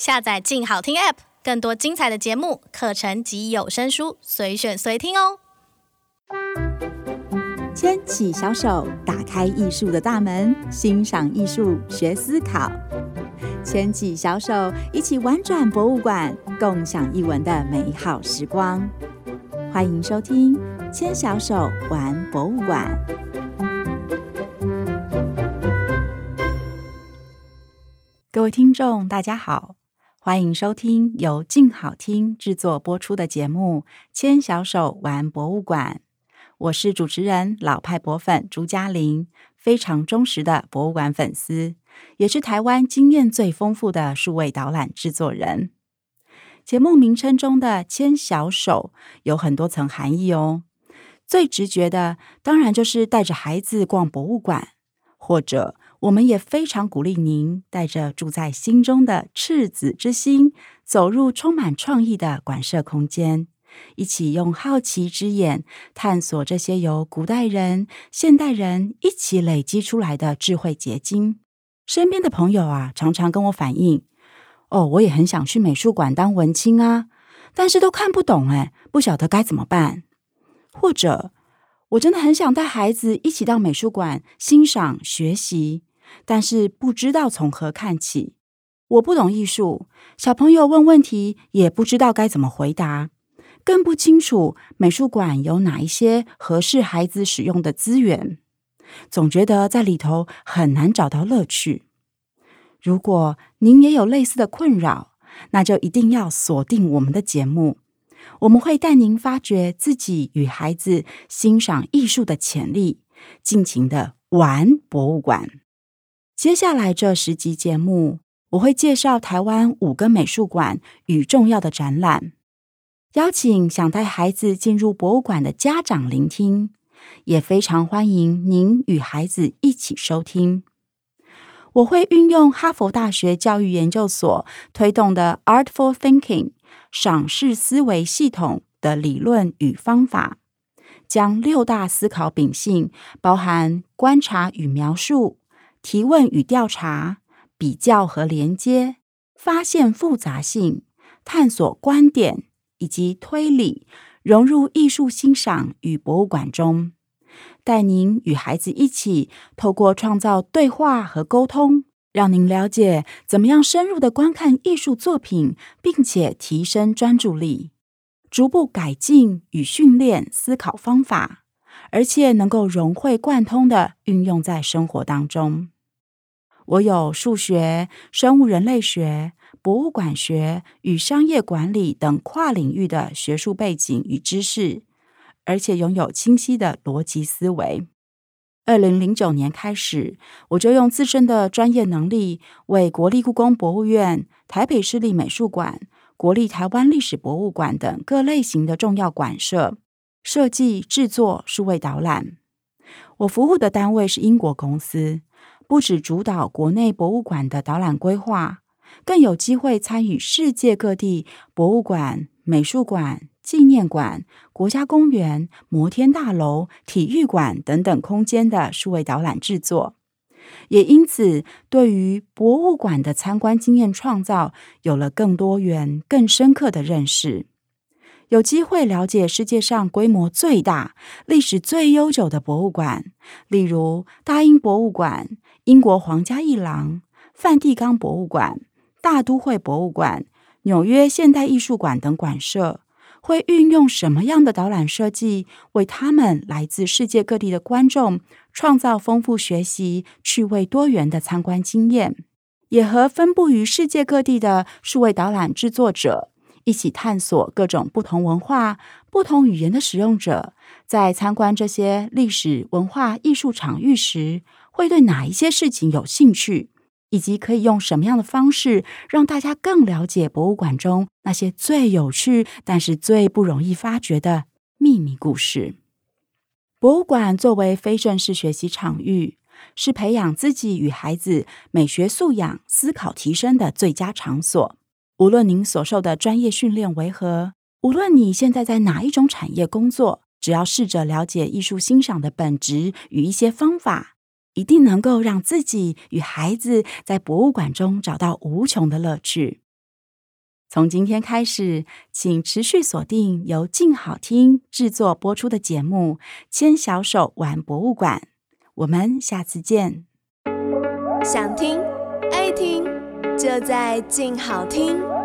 下载“静好听 ”App，更多精彩的节目、课程及有声书，随选随听哦。牵起小手，打开艺术的大门，欣赏艺术，学思考。牵起小手，一起玩转博物馆，共享一文的美好时光。欢迎收听《牵小手玩博物馆》。各位听众，大家好，欢迎收听由静好听制作播出的节目《牵小手玩博物馆》。我是主持人老派博粉朱家琳，非常忠实的博物馆粉丝，也是台湾经验最丰富的数位导览制作人。节目名称中的“牵小手”有很多层含义哦。最直觉的，当然就是带着孩子逛博物馆，或者。我们也非常鼓励您带着住在心中的赤子之心，走入充满创意的馆舍空间，一起用好奇之眼探索这些由古代人、现代人一起累积出来的智慧结晶。身边的朋友啊，常常跟我反映：“哦，我也很想去美术馆当文青啊，但是都看不懂，哎，不晓得该怎么办。”或者，我真的很想带孩子一起到美术馆欣赏学习。但是不知道从何看起，我不懂艺术，小朋友问问题也不知道该怎么回答，更不清楚美术馆有哪一些合适孩子使用的资源，总觉得在里头很难找到乐趣。如果您也有类似的困扰，那就一定要锁定我们的节目，我们会带您发掘自己与孩子欣赏艺术的潜力，尽情的玩博物馆。接下来这十集节目，我会介绍台湾五个美术馆与重要的展览，邀请想带孩子进入博物馆的家长聆听，也非常欢迎您与孩子一起收听。我会运用哈佛大学教育研究所推动的 Artful Thinking 赏识思维系统的理论与方法，将六大思考秉性，包含观察与描述。提问与调查、比较和连接、发现复杂性、探索观点以及推理，融入艺术欣赏与博物馆中，带您与孩子一起透过创造对话和沟通，让您了解怎么样深入的观看艺术作品，并且提升专注力，逐步改进与训练思考方法。而且能够融会贯通的运用在生活当中。我有数学、生物人类学、博物馆学与商业管理等跨领域的学术背景与知识，而且拥有清晰的逻辑思维。二零零九年开始，我就用自身的专业能力，为国立故宫博物院、台北市立美术馆、国立台湾历史博物馆等各类型的重要馆舍。设计制作数位导览，我服务的单位是英国公司，不只主导国内博物馆的导览规划，更有机会参与世界各地博物馆、美术馆、纪念馆、国家公园、摩天大楼、体育馆等等空间的数位导览制作，也因此对于博物馆的参观经验创造有了更多元、更深刻的认识。有机会了解世界上规模最大、历史最悠久的博物馆，例如大英博物馆、英国皇家艺廊、梵蒂冈博物馆、大都会博物馆、纽约现代艺术馆等馆舍，会运用什么样的导览设计，为他们来自世界各地的观众创造丰富学习、趣味多元的参观经验，也和分布于世界各地的数位导览制作者。一起探索各种不同文化、不同语言的使用者，在参观这些历史文化艺术场域时，会对哪一些事情有兴趣，以及可以用什么样的方式让大家更了解博物馆中那些最有趣，但是最不容易发掘的秘密故事。博物馆作为非正式学习场域，是培养自己与孩子美学素养、思考提升的最佳场所。无论您所受的专业训练为何，无论你现在在哪一种产业工作，只要试着了解艺术欣赏的本质与一些方法，一定能够让自己与孩子在博物馆中找到无穷的乐趣。从今天开始，请持续锁定由静好听制作播出的节目《牵小手玩博物馆》，我们下次见。想听爱听，就在静好听。